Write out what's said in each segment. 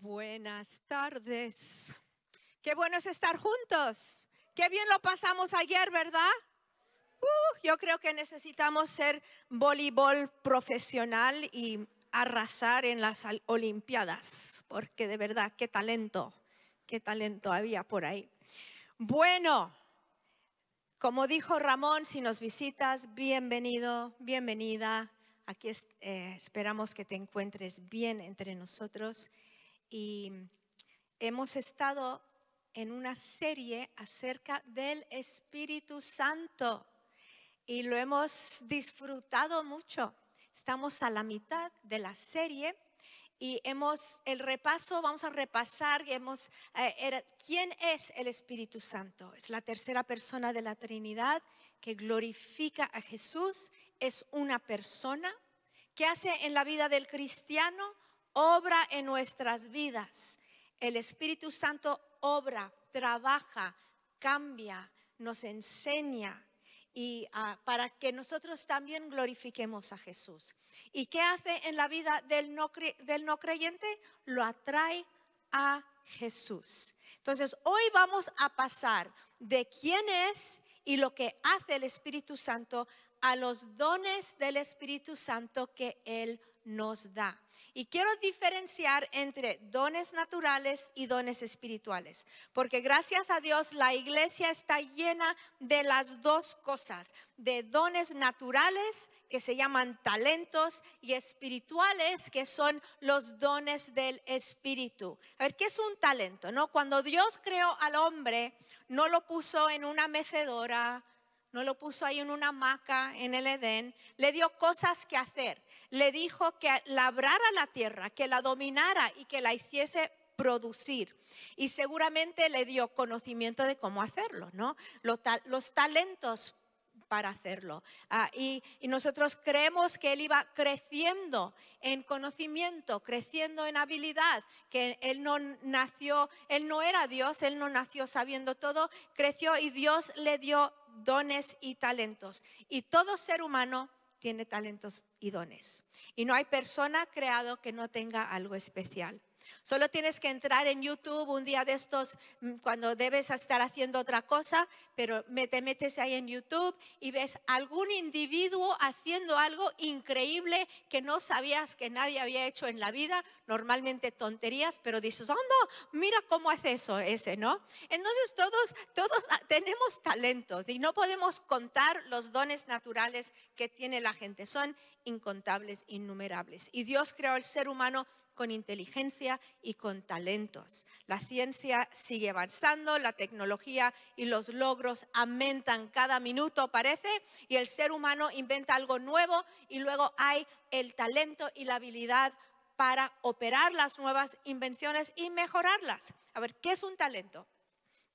Buenas tardes. Qué bueno es estar juntos. Qué bien lo pasamos ayer, ¿verdad? Uh, yo creo que necesitamos ser voleibol profesional y arrasar en las Olimpiadas, porque de verdad, qué talento, qué talento había por ahí. Bueno, como dijo Ramón, si nos visitas, bienvenido, bienvenida. Aquí eh, esperamos que te encuentres bien entre nosotros y hemos estado en una serie acerca del Espíritu Santo y lo hemos disfrutado mucho. Estamos a la mitad de la serie y hemos el repaso, vamos a repasar hemos, eh, quién es el Espíritu Santo. Es la tercera persona de la Trinidad que glorifica a Jesús, es una persona que hace en la vida del cristiano obra en nuestras vidas. El Espíritu Santo obra, trabaja, cambia, nos enseña y ah, para que nosotros también glorifiquemos a Jesús. ¿Y qué hace en la vida del no, del no creyente? Lo atrae a Jesús. Entonces, hoy vamos a pasar de quién es y lo que hace el Espíritu Santo a los dones del Espíritu Santo que Él nos da. Y quiero diferenciar entre dones naturales y dones espirituales, porque gracias a Dios la iglesia está llena de las dos cosas, de dones naturales que se llaman talentos y espirituales que son los dones del espíritu. A ver, ¿qué es un talento? No, cuando Dios creó al hombre, no lo puso en una mecedora, no lo puso ahí en una hamaca en el Edén, le dio cosas que hacer. Le dijo que labrara la tierra, que la dominara y que la hiciese producir. Y seguramente le dio conocimiento de cómo hacerlo, ¿no? Los, talentos para hacerlo. Ah, y, y, nosotros creemos que él iba creciendo en conocimiento, creciendo en habilidad, que él no nació, él no era Dios, él no nació sabiendo todo, creció y Dios le dio dones y talentos. Y todo ser humano tiene talentos y dones. Y no hay persona creado que no tenga algo especial. Solo tienes que entrar en YouTube un día de estos mm, cuando debes estar haciendo otra cosa, pero te metes ahí en YouTube y ves algún individuo haciendo algo increíble que no sabías que nadie había hecho en la vida, normalmente tonterías, pero dices, oh mira cómo hace eso ese, ¿no? Entonces todos, todos tenemos talentos y no podemos contar los dones naturales que tiene la gente, son incontables, innumerables. Y Dios creó al ser humano con inteligencia y con talentos. La ciencia sigue avanzando, la tecnología y los logros aumentan cada minuto, parece, y el ser humano inventa algo nuevo y luego hay el talento y la habilidad para operar las nuevas invenciones y mejorarlas. A ver, ¿qué es un talento?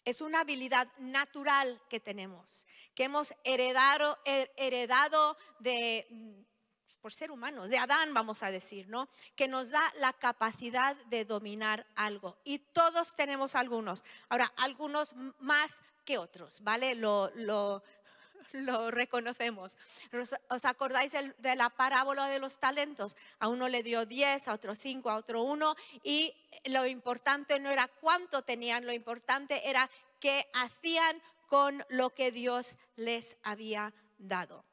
Es una habilidad natural que tenemos, que hemos heredado, de por ser humanos, de Adán vamos a decir, ¿no? Que nos da la capacidad de dominar algo. Y todos tenemos algunos. Ahora, algunos más que otros, ¿vale? Lo, lo, reconocemos. ¿Os acordáis de la parábola de los talentos? A uno le dio 10, a otro 5, a otro 1 y lo importante no era cuánto tenían, lo importante era qué hacían con lo que Dios les había dado.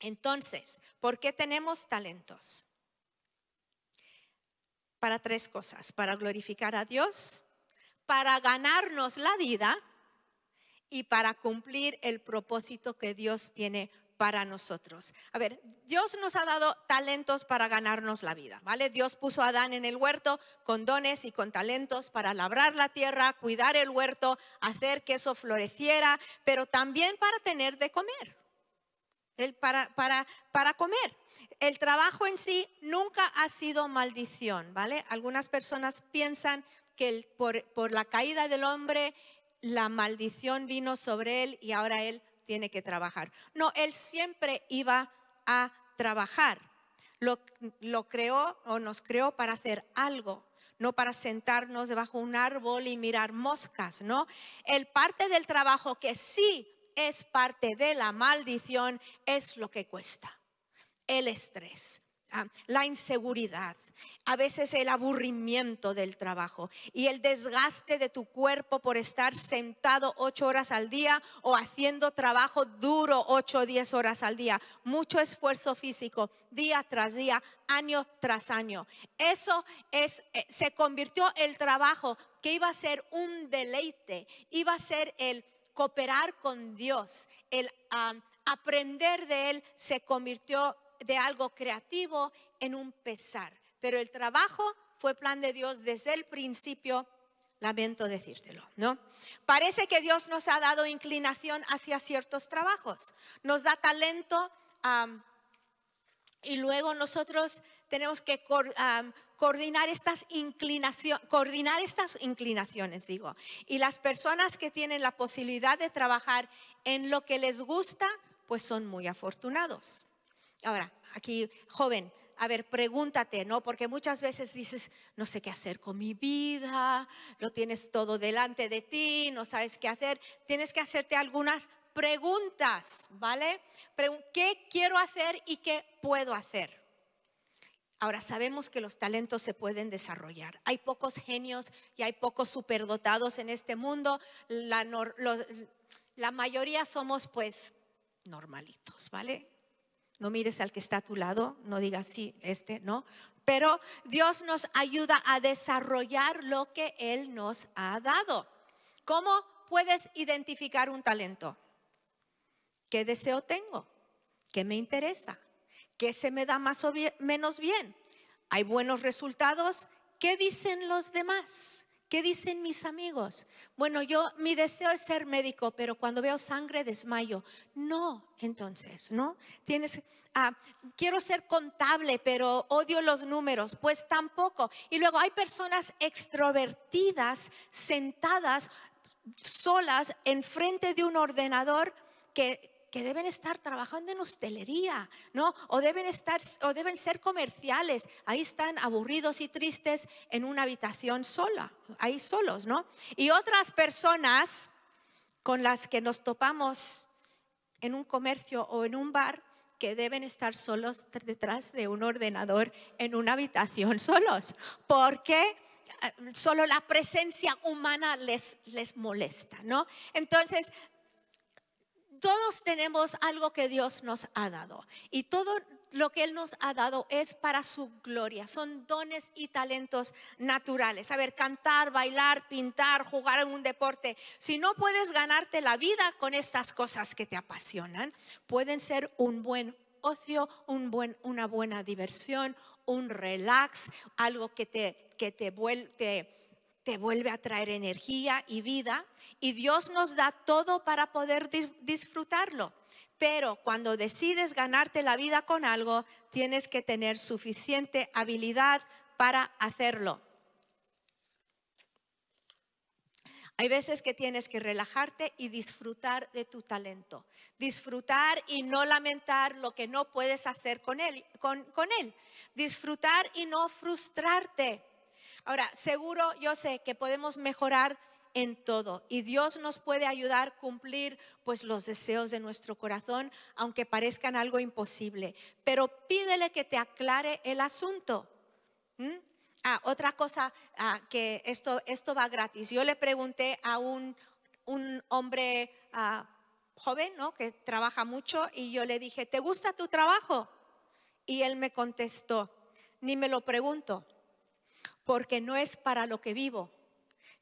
Entonces, ¿por qué tenemos talentos? Para tres cosas, para glorificar a Dios, para ganarnos la vida y para cumplir el propósito que Dios tiene para nosotros. A ver, Dios nos ha dado talentos para ganarnos la vida, ¿vale? Dios puso a Adán en el huerto con dones y con talentos para labrar la tierra, cuidar el huerto, hacer que eso floreciera, pero también para tener de comer para, para, para comer. El trabajo en sí nunca ha sido maldición, ¿vale? Algunas personas piensan que por, por la caída del hombre la maldición vino sobre él y ahora él tiene que trabajar. No, él siempre iba a trabajar. Lo, lo, creó o nos creó para hacer algo, no para sentarnos debajo de un árbol y mirar moscas, ¿no? El parte del trabajo que sí es parte de la maldición, es lo que cuesta. El estrés, ah, la inseguridad, a veces el aburrimiento del trabajo y el desgaste de tu cuerpo por estar sentado ocho horas al día o haciendo trabajo duro ocho o diez horas al día. Mucho esfuerzo físico, día tras día, año tras año. Eso es, eh, se convirtió el trabajo que iba a ser un deleite, iba a ser el cooperar con Dios, el ah, aprender de Él, se convirtió de algo creativo en un pesar. Pero el trabajo fue plan de Dios desde el principio. Lamento decírtelo, ¿no? Parece que Dios nos ha dado inclinación hacia ciertos trabajos. Nos da talento y luego nosotros tenemos que coordinar estas coordinar estas inclinaciones, digo. Y las personas que tienen la posibilidad de trabajar en lo que les gusta, pues son muy afortunados. Ahora, aquí, joven, a ver, pregúntate, ¿no? Porque muchas veces dices, no sé qué hacer con mi vida, lo tienes todo delante de ti, no sabes qué hacer. Tienes que hacerte algunas preguntas, ¿vale? ¿Qué quiero hacer y qué puedo hacer? Ahora sabemos que los talentos se pueden desarrollar. Hay pocos genios y hay pocos superdotados en este mundo. La, mayoría somos pues normalitos, ¿vale? No mires al que está a tu lado, no digas sí, este, no. Pero Dios nos ayuda a desarrollar lo que Él nos ha dado. ¿Cómo puedes identificar un talento? ¿Qué deseo tengo? ¿Qué me interesa? ¿Qué se me da más o menos bien? ¿Hay buenos resultados? ¿Qué dicen los demás? ¿Qué dicen mis amigos? Bueno, yo mi deseo es ser médico, pero cuando veo sangre desmayo. No, entonces, ¿no? Tienes, ah, quiero ser contable, pero odio los números. Pues tampoco. Y luego hay personas extrovertidas sentadas solas enfrente de un ordenador que que deben estar trabajando en hostelería, ¿no? O deben estar o deben ser comerciales. Ahí están aburridos y tristes en una habitación sola, ahí solos, ¿no? Y otras personas con las que nos topamos en un comercio o en un bar que deben estar solos detrás de un ordenador en una habitación solos, porque eh, solo la presencia humana les, les molesta, ¿no? Entonces, todos tenemos algo que Dios nos ha dado y todo lo que Él nos ha dado es para su gloria. Son dones y talentos naturales. A ver, cantar, bailar, pintar, jugar en un deporte. Si no puedes ganarte la vida con estas cosas que te apasionan, pueden ser un buen ocio, un buen, una buena diversión, un relax, algo que te, que te vuelve te vuelve a traer energía y vida y Dios nos da todo para poder disfrutarlo. Pero cuando decides ganarte la vida con algo, tienes que tener suficiente habilidad para hacerlo. Hay veces que tienes que relajarte y disfrutar de tu talento. Disfrutar y no lamentar lo que no puedes hacer con él. Con, con él. Disfrutar y no frustrarte. Ahora, seguro yo sé que podemos mejorar en todo y Dios nos puede ayudar a cumplir pues los deseos de nuestro corazón, aunque parezcan algo imposible. Pero pídele que te aclare el asunto. ¿Mm? Ah, otra cosa ah, que esto, esto va gratis. Yo le pregunté a un, un hombre ah, joven, ¿no? Que trabaja mucho y yo le dije, ¿te gusta tu trabajo? Y él me contestó, ni me lo pregunto porque no es para lo que vivo.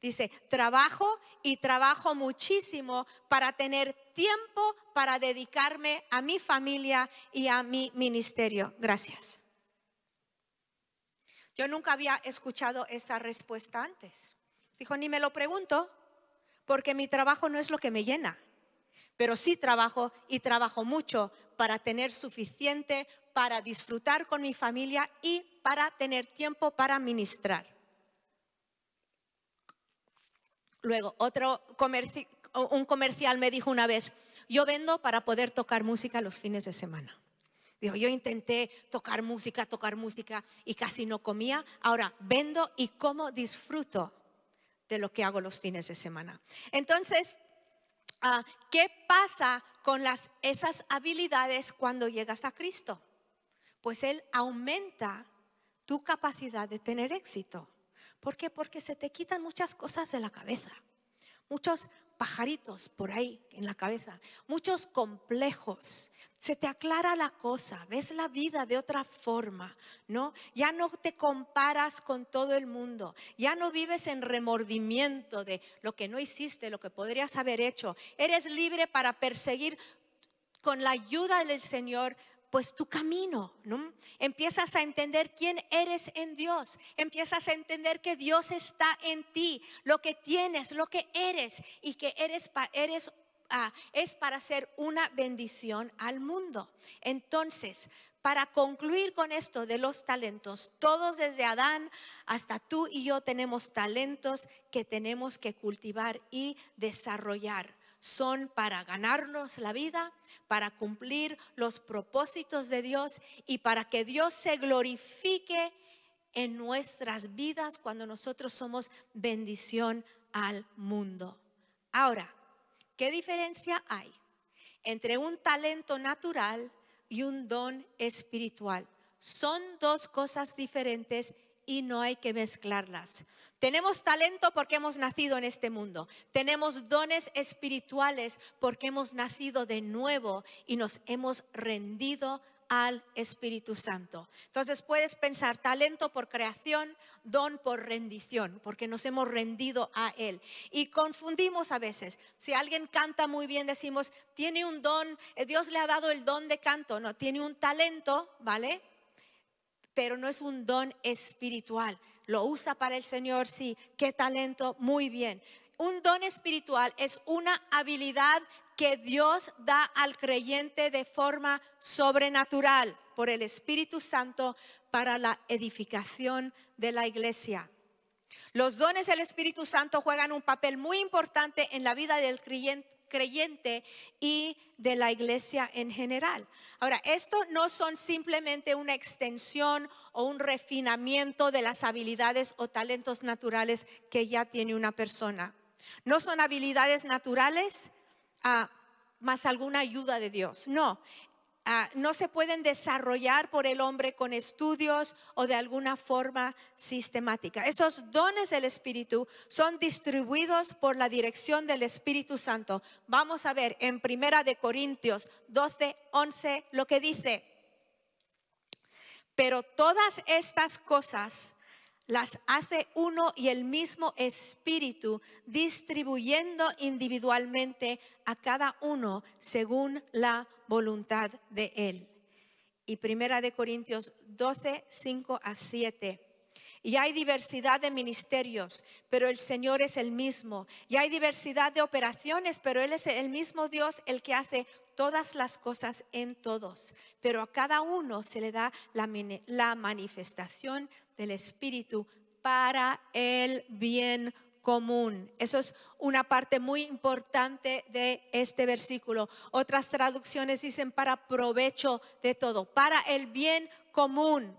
Dice, trabajo y trabajo muchísimo para tener tiempo para dedicarme a mi familia y a mi ministerio. Gracias. Yo nunca había escuchado esa respuesta antes. Dijo, ni me lo pregunto, porque mi trabajo no es lo que me llena, pero sí trabajo y trabajo mucho para tener suficiente para disfrutar con mi familia y para tener tiempo para ministrar. Luego, otro un comercial me dijo una vez, yo vendo para poder tocar música los fines de semana. Digo, yo intenté tocar música, tocar música y casi no comía. Ahora vendo y como disfruto de lo que hago los fines de semana. Entonces, ¿qué pasa con las, esas habilidades cuando llegas a Cristo? pues Él aumenta tu capacidad de tener éxito. ¿Por qué? Porque se te quitan muchas cosas de la cabeza, muchos pajaritos por ahí en la cabeza, muchos complejos. Se te aclara la cosa, ves la vida de otra forma, ¿no? Ya no te comparas con todo el mundo, ya no vives en remordimiento de lo que no hiciste, lo que podrías haber hecho. Eres libre para perseguir con la ayuda del Señor pues tu camino, ¿no? Empiezas a entender quién eres en Dios, empiezas a entender que Dios está en ti, lo que tienes, lo que eres y que eres, eres ah, es para ser una bendición al mundo. Entonces, para concluir con esto de los talentos, todos desde Adán hasta tú y yo tenemos talentos que tenemos que cultivar y desarrollar son para ganarnos la vida, para cumplir los propósitos de Dios y para que Dios se glorifique en nuestras vidas cuando nosotros somos bendición al mundo. Ahora, ¿qué diferencia hay entre un talento natural y un don espiritual? Son dos cosas diferentes y no hay que mezclarlas. Tenemos talento porque hemos nacido en este mundo. Tenemos dones espirituales porque hemos nacido de nuevo y nos hemos rendido al Espíritu Santo. Entonces puedes pensar talento por creación, don por rendición, porque nos hemos rendido a Él. Y confundimos a veces. Si alguien canta muy bien, decimos, tiene un don, eh, Dios le ha dado el don de canto, no, tiene un talento, ¿vale? Pero no es un don espiritual. Lo usa para el Señor, sí. Qué talento, muy bien. Un don espiritual es una habilidad que Dios da al creyente de forma sobrenatural por el Espíritu Santo para la edificación de la iglesia. Los dones del Espíritu Santo juegan un papel muy importante en la vida del creyente creyente y de la iglesia en general. Ahora, esto no son simplemente una extensión o un refinamiento de las habilidades o talentos naturales que ya tiene una persona. No son habilidades naturales ah, más alguna ayuda de Dios. No, Ah, no se pueden desarrollar por el hombre con estudios o de alguna forma sistemática. Estos dones del Espíritu son distribuidos por la dirección del Espíritu Santo. Vamos a ver en Primera de Corintios 12, 11 lo que dice. Pero todas estas cosas las hace uno y el mismo espíritu, distribuyendo individualmente a cada uno según la voluntad de él. Y primera de Corintios 12, 5 a 7. Y hay diversidad de ministerios, pero el Señor es el mismo. Y hay diversidad de operaciones, pero Él es el mismo Dios el que hace todas las cosas en todos. Pero a cada uno se le da la, la manifestación del Espíritu para el bien común. Eso es una parte muy importante de este versículo. Otras traducciones dicen para provecho de todo, para el bien común.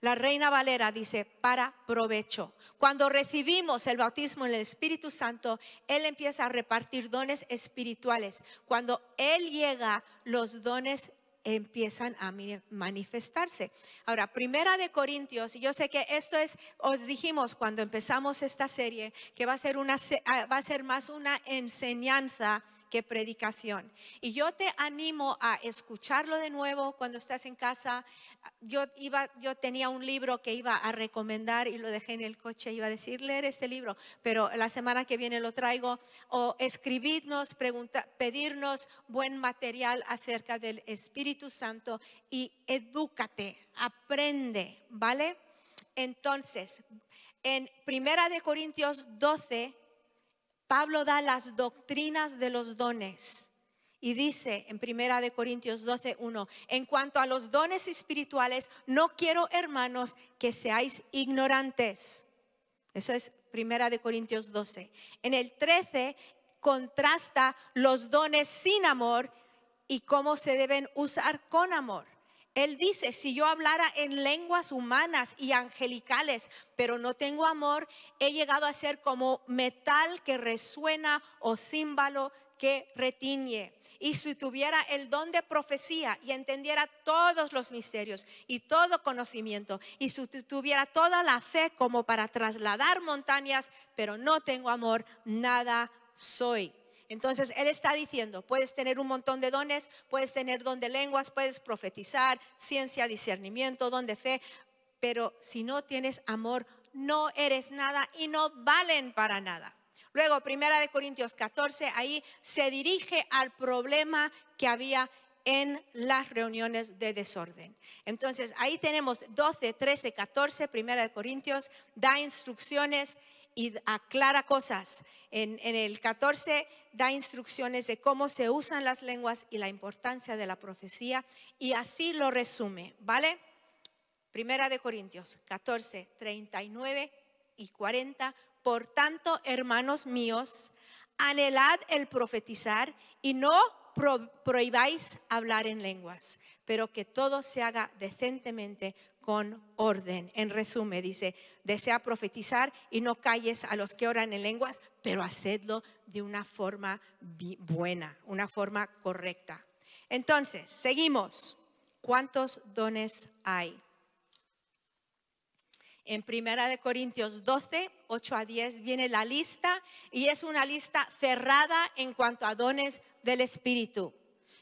La Reina Valera dice, para provecho. Cuando recibimos el bautismo en el Espíritu Santo, Él empieza a repartir dones espirituales. Cuando Él llega, los dones empiezan a manifestarse. Ahora, primera de Corintios, yo sé que esto es, os dijimos cuando empezamos esta serie, que va a ser, una, ah, va a ser más una enseñanza que predicación. Y yo te animo a escucharlo de nuevo cuando estás en casa. Yo, iba, yo tenía un libro que iba a recomendar y lo dejé en el coche, iba a decir, leer este libro, pero la semana que viene lo traigo. O escribirnos, pregunta, pedirnos buen material acerca del Espíritu Santo y edúcate, aprende, ¿vale? Entonces, en Primera de Corintios 12, Pablo da las doctrinas de los dones. Y dice en Primera de Corintios 12, 1, en cuanto a los dones espirituales, no quiero, hermanos, que seáis ignorantes. Eso es Primera de Corintios 12. En el 13 contrasta los dones sin amor y cómo se deben usar con amor. Él dice, si yo hablara en lenguas humanas y angelicales, pero no tengo amor, he llegado a ser como metal que resuena o címbalo que retiñe. Y si tuviera el don de profecía y entendiera todos los misterios y todo conocimiento, y si tuviera toda la fe como para trasladar montañas, pero no tengo amor, nada soy. Entonces Él está diciendo, puedes tener un montón de dones, puedes tener don de lenguas, puedes profetizar, ciencia, discernimiento, don de fe, pero si no tienes amor, no eres nada y no valen para nada. Luego, Primera de Corintios 14, ahí se dirige al problema que había en las reuniones de desorden. Entonces, ahí tenemos 12, 13, 14, Primera de Corintios, da instrucciones y aclara cosas. En, el 14 da instrucciones de cómo se usan las lenguas y la importancia de la profecía y así lo resume, ¿vale? Primera de Corintios 14, 39 y 40 por tanto, hermanos míos, anhelad el profetizar y no prohibáis hablar en lenguas, pero que todo se haga decentemente con orden. En resumen, dice, desea profetizar y no calles a los que oran en lenguas, pero hacedlo de una forma buena, una forma correcta. Entonces, seguimos. ¿Cuántos dones hay? En Primera de Corintios 12, 8 a 10 viene la lista y es una lista cerrada en cuanto a dones del Espíritu.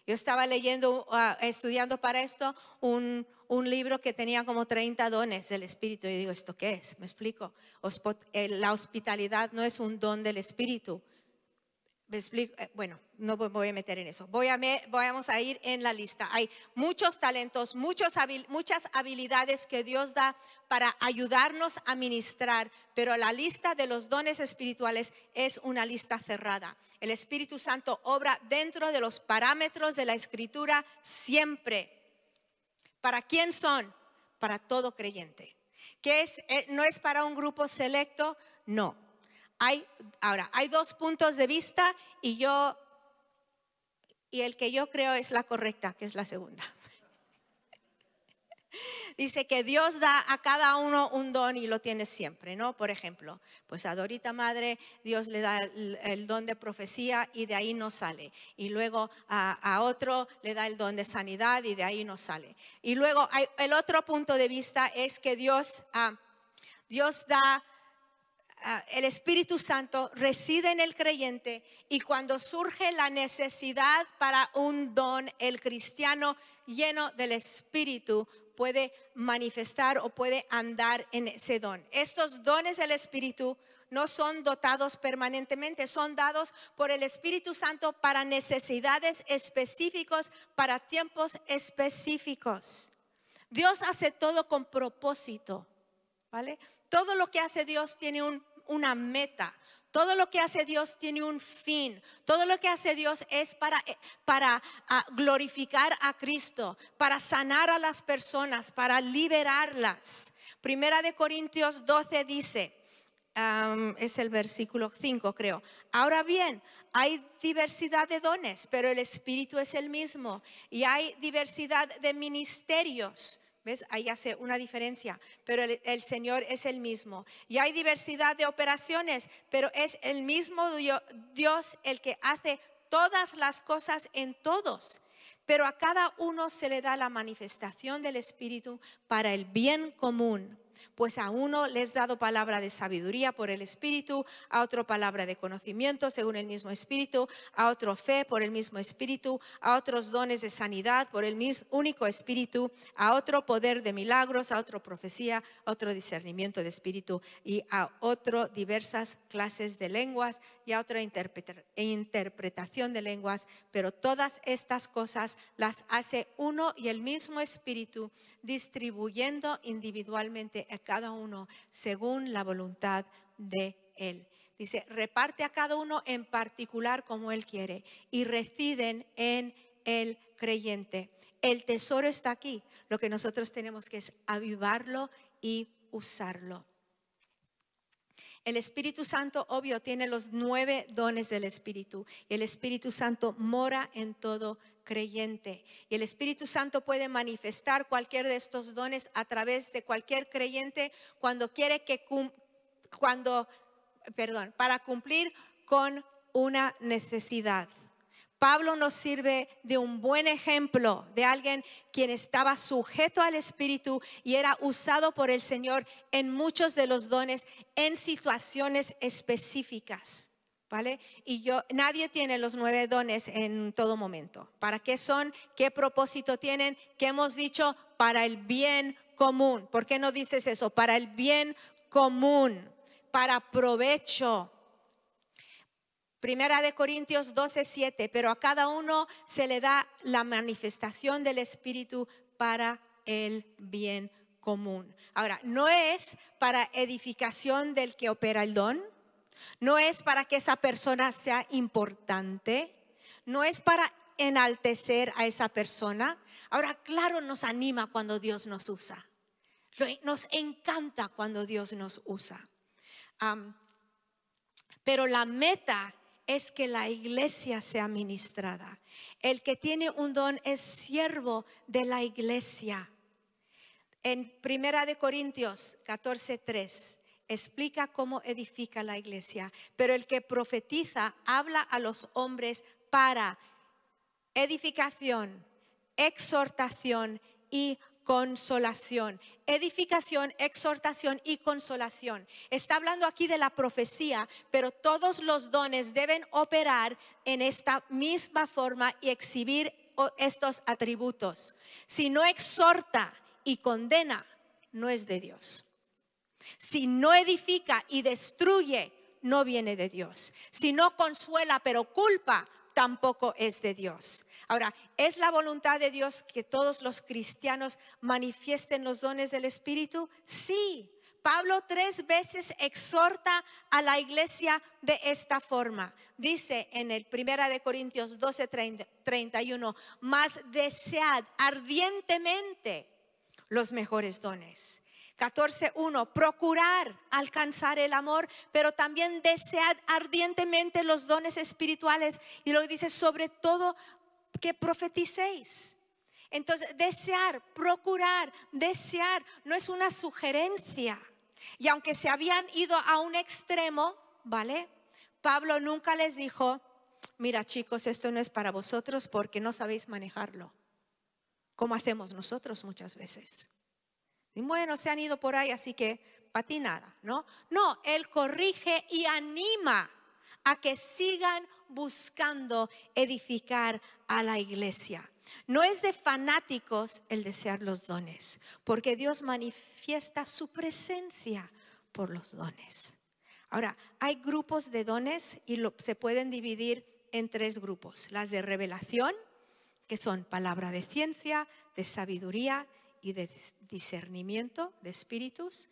Yo estaba leyendo, ah, estudiando para esto un, un, libro que tenía como 30 dones del Espíritu. Y digo, ¿esto qué es? Me explico. Eh, la hospitalidad no es un don del Espíritu. Eh, bueno, no voy a meter en eso. Voy a, vamos a ir en la lista. Hay muchos talentos, muchos, muchas habilidades que Dios da para ayudarnos a ministrar, pero la lista de los dones espirituales es una lista cerrada. El Espíritu Santo obra dentro de los parámetros de la Escritura siempre. ¿Para quién son? Para todo creyente. ¿Qué es? Eh, no es para un grupo selecto, no hay, ahora, hay dos puntos de vista y yo, y el que yo creo es la correcta, que es la segunda. Dice que Dios da a cada uno un don y lo tiene siempre, ¿no? Por ejemplo, pues a Dorita Madre Dios le da el, don de profecía y de ahí no sale. Y luego a, otro le da el don de sanidad y de ahí no sale. Y luego el otro punto de vista es que Dios, ah, Dios da Ah, el Espíritu Santo reside en el creyente y cuando surge la necesidad para un don, el cristiano lleno del Espíritu puede manifestar o puede andar en ese don. Estos dones del Espíritu no son dotados permanentemente, son dados por el Espíritu Santo para necesidades específicos, para tiempos específicos. Dios hace todo con propósito, ¿vale? Todo lo que hace Dios tiene un una meta. Todo lo que hace Dios tiene un fin. Todo lo que hace Dios es para, eh, para ah, glorificar a Cristo, para sanar a las personas, para liberarlas. Primera de Corintios 12 dice, es el versículo 5 creo. Ahora bien, hay diversidad de dones, pero el Espíritu es el mismo. Y hay diversidad de ministerios ¿Ves? Ahí hace una diferencia, pero el, Señor es el mismo. Y hay diversidad de operaciones, pero es el mismo Dios el que hace todas las cosas en todos. Pero a cada uno se le da la manifestación del Espíritu para el bien común pues a uno les he dado palabra de sabiduría por el Espíritu, a otro palabra de conocimiento según el mismo Espíritu, a otro fe por el mismo Espíritu, a otros dones de sanidad por el mismo único Espíritu, a otro poder de milagros, a otro profecía, a otro discernimiento de Espíritu y a otro diversas clases de lenguas y a otra interpretación de lenguas, pero todas estas cosas las hace uno y el mismo Espíritu distribuyendo individualmente a cada uno según la voluntad de Él. Dice, reparte a cada uno en particular como Él quiere y residen en el creyente. El tesoro está aquí. Lo que nosotros tenemos que es avivarlo y usarlo. El Espíritu Santo, obvio, tiene los nueve dones del Espíritu. El Espíritu Santo mora en todo creyente. Y el Espíritu Santo puede manifestar cualquier de estos dones a través de cualquier creyente cuando quiere que, cuando, perdón, para cumplir con una necesidad. Pablo nos sirve de un buen ejemplo de alguien quien estaba sujeto al Espíritu y era usado por el Señor en muchos de los dones en situaciones específicas. ¿Vale? Y yo, nadie tiene los nueve dones en todo momento. ¿Para qué son? ¿Qué propósito tienen? ¿Qué hemos dicho? Para el bien común. ¿Por qué no dices eso? Para el bien común, para provecho. Primera de Corintios 12, 7, pero a cada uno se le da la manifestación del Espíritu para el bien común. Ahora, no es para edificación del que opera el don, no es para que esa persona sea importante, no es para enaltecer a esa persona. Ahora, claro, nos anima cuando Dios nos usa. Nos encanta cuando Dios nos usa. pero la meta es que la iglesia sea ministrada. El que tiene un don es siervo de la iglesia. En Primera de Corintios 14:3 explica cómo edifica la iglesia, pero el que profetiza habla a los hombres para edificación, exhortación y consolación. Edificación, exhortación y consolación. Está hablando aquí de la profecía, pero todos los dones deben operar en esta misma forma y exhibir estos atributos. Si no exhorta y condena, no es de Dios. Si no edifica y destruye, no viene de Dios. Si no consuela pero culpa, tampoco es de Dios. Ahora, ¿es la voluntad de Dios que todos los cristianos manifiesten los dones del Espíritu? Sí. Pablo tres veces exhorta a la iglesia de esta forma. Dice en el Primera de Corintios 12, 31, más desead ardientemente los mejores dones 14.1, procurar alcanzar el amor, pero también desear ardientemente los dones espirituales. Y lo dice sobre todo que profeticéis. Entonces, desear, procurar, desear, no es una sugerencia. Y aunque se habían ido a un extremo, ¿vale? Pablo nunca les dijo, mira chicos, esto no es para vosotros porque no sabéis manejarlo, como hacemos nosotros muchas veces. Y bueno, se han ido por ahí, así que para ti nada, ¿no? No, Él corrige y anima a que sigan buscando edificar a la iglesia. No es de fanáticos el desear los dones, porque Dios manifiesta su presencia por los dones. Ahora, hay grupos de dones y se pueden dividir en tres grupos. Las de revelación, que son palabra de ciencia, de sabiduría y de discernimiento de espíritus.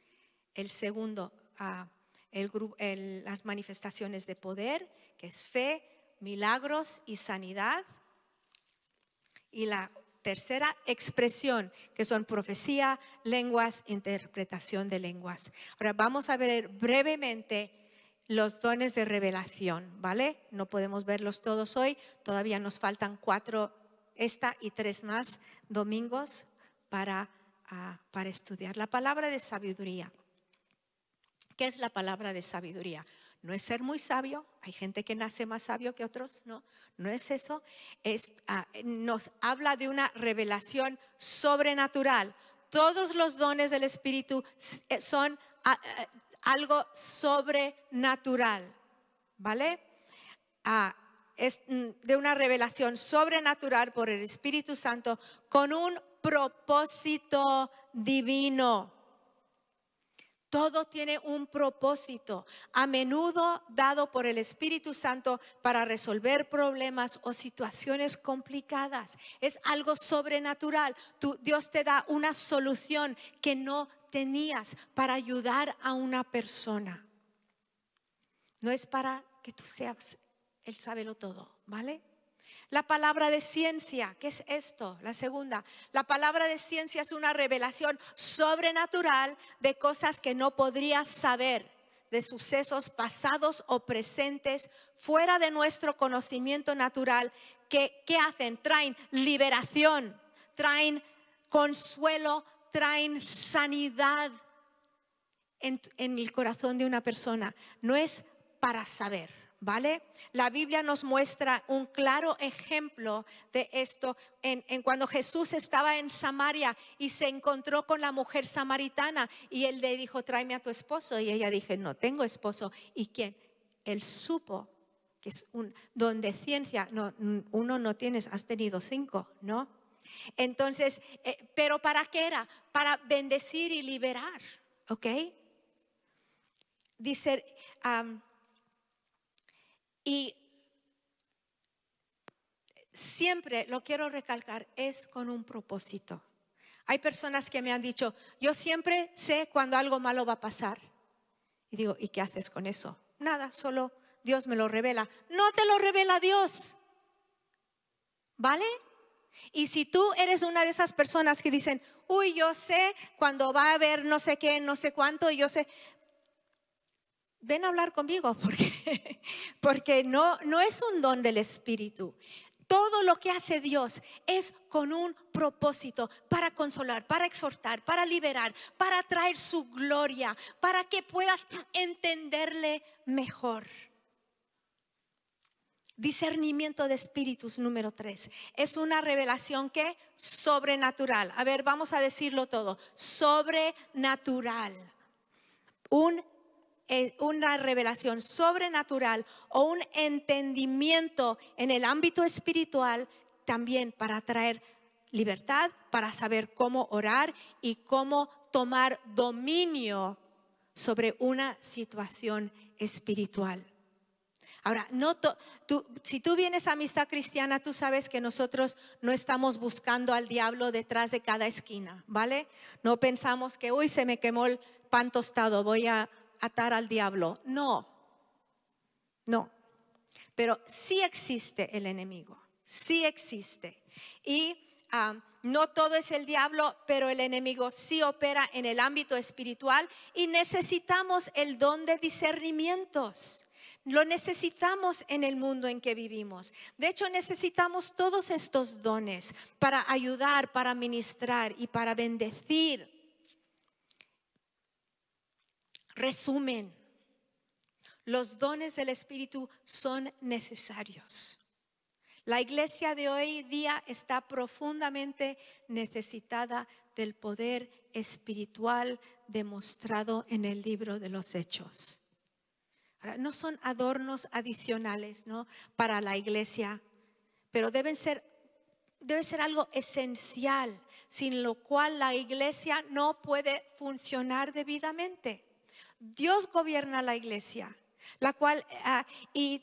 El segundo, ah, las manifestaciones de poder, que es fe, milagros y sanidad. Y la tercera expresión, que son profecía, lenguas, interpretación de lenguas. Ahora vamos a ver brevemente los dones de revelación, ¿vale? No podemos verlos todos hoy, todavía nos faltan cuatro, esta y tres más domingos para, ah, para estudiar. La palabra de sabiduría. ¿Qué es la palabra de sabiduría? No es ser muy sabio, hay gente que nace más sabio que otros, no, no es eso, es, ah, nos habla de una revelación sobrenatural. Todos los dones del Espíritu eh, son ah, eh, algo sobrenatural, ¿vale? es mm, de una revelación sobrenatural por el Espíritu Santo con un propósito divino. Todo tiene un propósito, a menudo dado por el Espíritu Santo para resolver problemas o situaciones complicadas. Es algo sobrenatural. Dios te da una solución que no tenías para ayudar a una persona. No es para que tú seas el sábelo todo, ¿vale? La palabra de ciencia, ¿qué es esto? La segunda, la palabra de ciencia es una revelación sobrenatural de cosas que no podrías saber, de sucesos pasados o presentes fuera de nuestro conocimiento natural, que ¿qué hacen? Traen liberación, traen consuelo, traen sanidad en, en el corazón de una persona. No es para saber ¿Vale? La Biblia nos muestra un claro ejemplo de esto en, cuando Jesús estaba en Samaria y se encontró con la mujer samaritana y él le dijo, tráeme a tu esposo. Y ella dije, no tengo esposo. ¿Y quién? Él supo que es un don de ciencia. No, uno no tienes, has tenido cinco, ¿no? Entonces, eh, pero ¿para qué era? Para bendecir y liberar, ¿ok? Dice, y siempre, lo quiero recalcar, es con un propósito. Hay personas que me han dicho, yo siempre sé cuando algo malo va a pasar. Y digo, ¿y qué haces con eso? Nada, solo Dios me lo revela. No te lo revela Dios. ¿Vale? Y si tú eres una de esas personas que dicen, uy, yo sé cuando va a haber no sé qué, no sé cuánto, yo sé, ven a hablar conmigo porque, porque no, no es un don del Espíritu. Todo lo que hace Dios es con un propósito para consolar, para exhortar, para liberar, para traer su gloria, para que puedas entenderle mejor. Discernimiento de espíritus número tres. Es una revelación que sobrenatural. A ver, vamos a decirlo todo. Sobrenatural. Un una revelación sobrenatural o un entendimiento en el ámbito espiritual también para traer libertad, para saber cómo orar y cómo tomar dominio sobre una situación espiritual. Ahora, no si tú vienes a amistad cristiana, tú sabes que nosotros no estamos buscando al diablo detrás de cada esquina, ¿vale? No pensamos que, uy, se me quemó el pan tostado, voy a atar al diablo. No, no. Pero sí existe el enemigo, sí existe. Y ah, no todo es el diablo, pero el enemigo sí opera en el ámbito espiritual y necesitamos el don de discernimientos. Lo necesitamos en el mundo en que vivimos. De hecho, necesitamos todos estos dones para ayudar, para ministrar y para bendecir Resumen, los dones del Espíritu son necesarios. La iglesia de hoy día está profundamente necesitada del poder espiritual demostrado en el libro de los Hechos. no son adornos adicionales ¿no? para la iglesia, pero deben ser, debe ser algo esencial, sin lo cual la iglesia no puede funcionar debidamente. Dios gobierna la iglesia, la cual, ah, y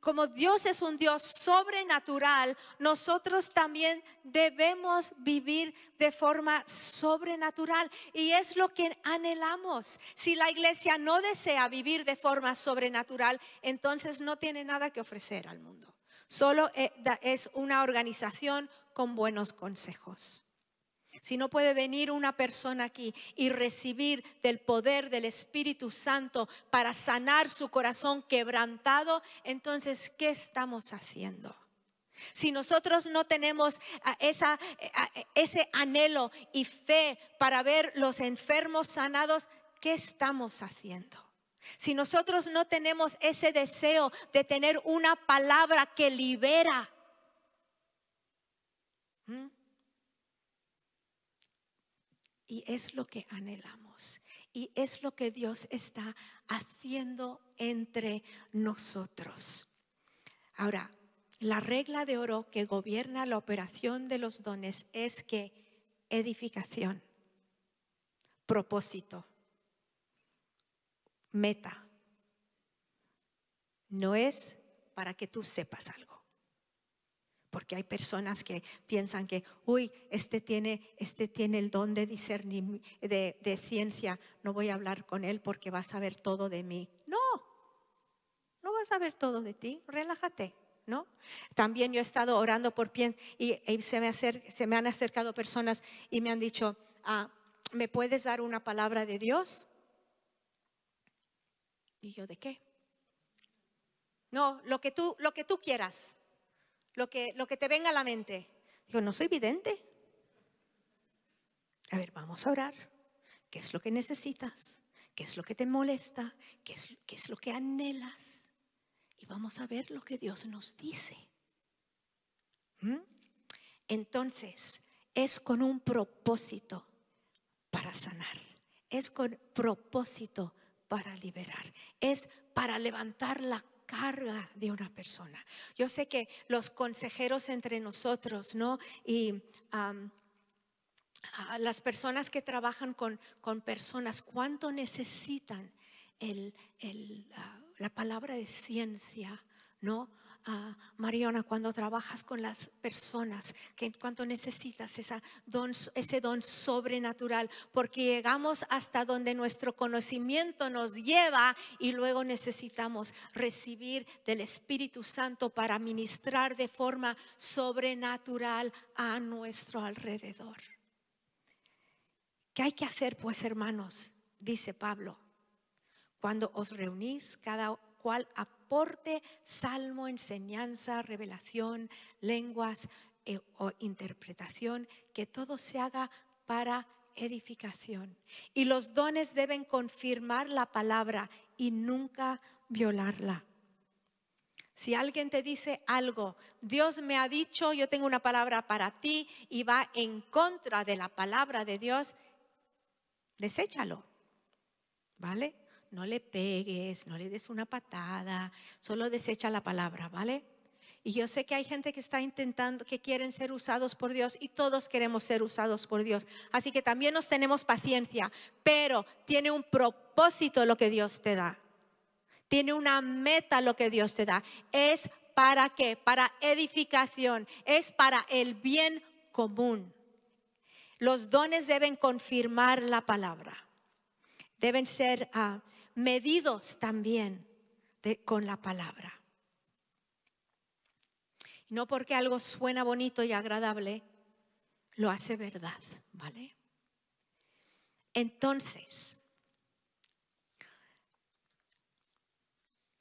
como Dios es un Dios sobrenatural, nosotros también debemos vivir de forma sobrenatural. Y es lo que anhelamos. Si la iglesia no desea vivir de forma sobrenatural, entonces no tiene nada que ofrecer al mundo. Solo eh, es una organización con buenos consejos. Si no puede venir una persona aquí y recibir del poder del Espíritu Santo para sanar su corazón quebrantado, entonces, ¿qué estamos haciendo? Si nosotros no tenemos ese anhelo y fe para ver los enfermos sanados, ¿qué estamos haciendo? Si nosotros no tenemos ese deseo de tener una palabra que libera, Y es lo que anhelamos. Y es lo que Dios está haciendo entre nosotros. Ahora, la regla de oro que gobierna la operación de los dones es que edificación, propósito, meta, no es para que tú sepas algo. Porque hay personas que piensan que, uy, este tiene, este tiene el don de discernir, de, ciencia, no voy a hablar con él porque va a saber todo de mí. No, no vas a saber todo de ti, relájate. ¿No? También yo he estado orando por pie y, se, me se, me han acercado personas y me han dicho, ah, ¿me puedes dar una palabra de Dios? Y yo, ¿de qué? No, lo que tú, lo que tú quieras lo que, lo que te venga a la mente. Digo, no soy vidente. A ver, vamos a orar. ¿Qué es lo que necesitas? ¿Qué es lo que te molesta? ¿Qué es, qué es lo que anhelas? y vamos a ver lo que Dios nos dice. ¿Mm? Entonces, es con un propósito para sanar, es con propósito para liberar, es para levantar la carga de una persona. Yo sé que los consejeros entre nosotros, ¿no? Y las personas que trabajan con, con personas, ¿cuánto necesitan el, ah, la palabra de ciencia, ¿no? Mariona, cuando trabajas con las personas, que cuando necesitas ese don sobrenatural, porque llegamos hasta donde nuestro conocimiento nos lleva y luego necesitamos recibir del Espíritu Santo para ministrar de forma sobrenatural a nuestro alrededor. ¿Qué hay que hacer, pues, hermanos? Dice Pablo. Cuando os reunís, cada cual aporte salmo, enseñanza, revelación, lenguas eh, o interpretación, que todo se haga para edificación. Y los dones deben confirmar la palabra y nunca violarla. Si alguien te dice algo, Dios me ha dicho, yo tengo una palabra para ti y va en contra de la palabra de Dios, deséchalo. ¿Vale? No le pegues, no le des una patada, solo desecha la palabra, ¿vale? Y yo sé que hay gente que está intentando, que quieren ser usados por Dios y todos queremos ser usados por Dios. Así que también nos tenemos paciencia, pero tiene un propósito lo que Dios te da. Tiene una meta lo que Dios te da. Es para qué? Para edificación, es para el bien común. Los dones deben confirmar la palabra. Deben ser uh, medidos también con la palabra. No porque algo suena bonito y agradable, lo hace verdad, ¿vale? Entonces,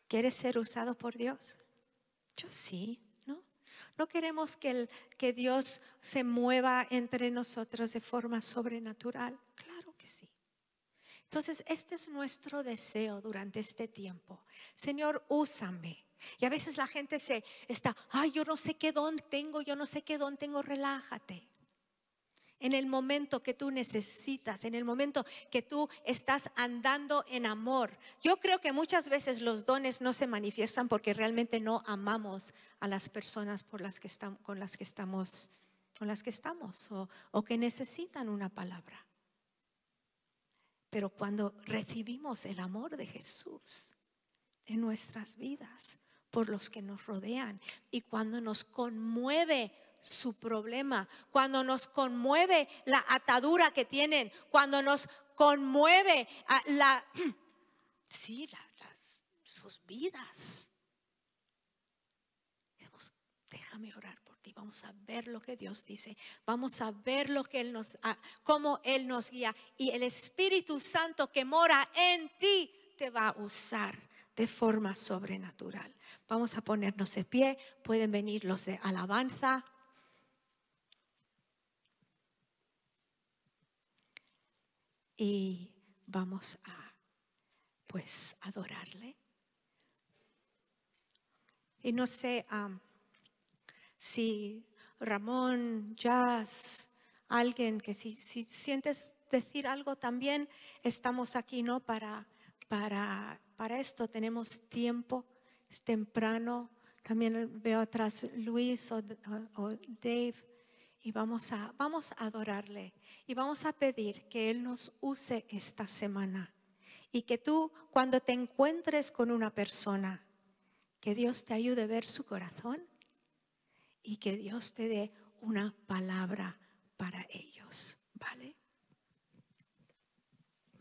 ¿quieres ser usado por Dios? Yo sí, ¿no? No queremos que, el, que Dios se mueva entre nosotros de forma sobrenatural. Claro que sí. Entonces, este es nuestro deseo durante este tiempo. Señor, úsame. Y a veces la gente se está, ay, yo no sé qué don tengo, yo no sé qué don tengo, relájate. En el momento que tú necesitas, en el momento que tú estás andando en amor. Yo creo que muchas veces los dones no se manifiestan porque realmente no amamos a las personas por las que con las que estamos, con las que estamos o que necesitan una palabra. Pero cuando recibimos el amor de Jesús en nuestras vidas por los que nos rodean y cuando nos conmueve su problema, cuando nos conmueve la atadura que tienen, cuando nos conmueve la, sí, sus vidas. déjame orar vamos a ver lo que Dios dice, vamos a ver lo que Él nos, ah, cómo Él nos guía. Y el Espíritu Santo que mora en ti te va a usar de forma sobrenatural. Vamos a ponernos de pie, pueden venir los de alabanza. Y vamos a, pues, adorarle. Y no sé, si Ramón, Jazz, alguien que si, sientes decir algo también, estamos aquí, ¿no? Para, para, para esto tenemos tiempo, es temprano. También veo atrás Luis o, o Dave y vamos a, vamos a adorarle y vamos a pedir que Él nos use esta semana y que tú cuando te encuentres con una persona, que Dios te ayude a ver su corazón y que Dios te dé una palabra para ellos, ¿vale?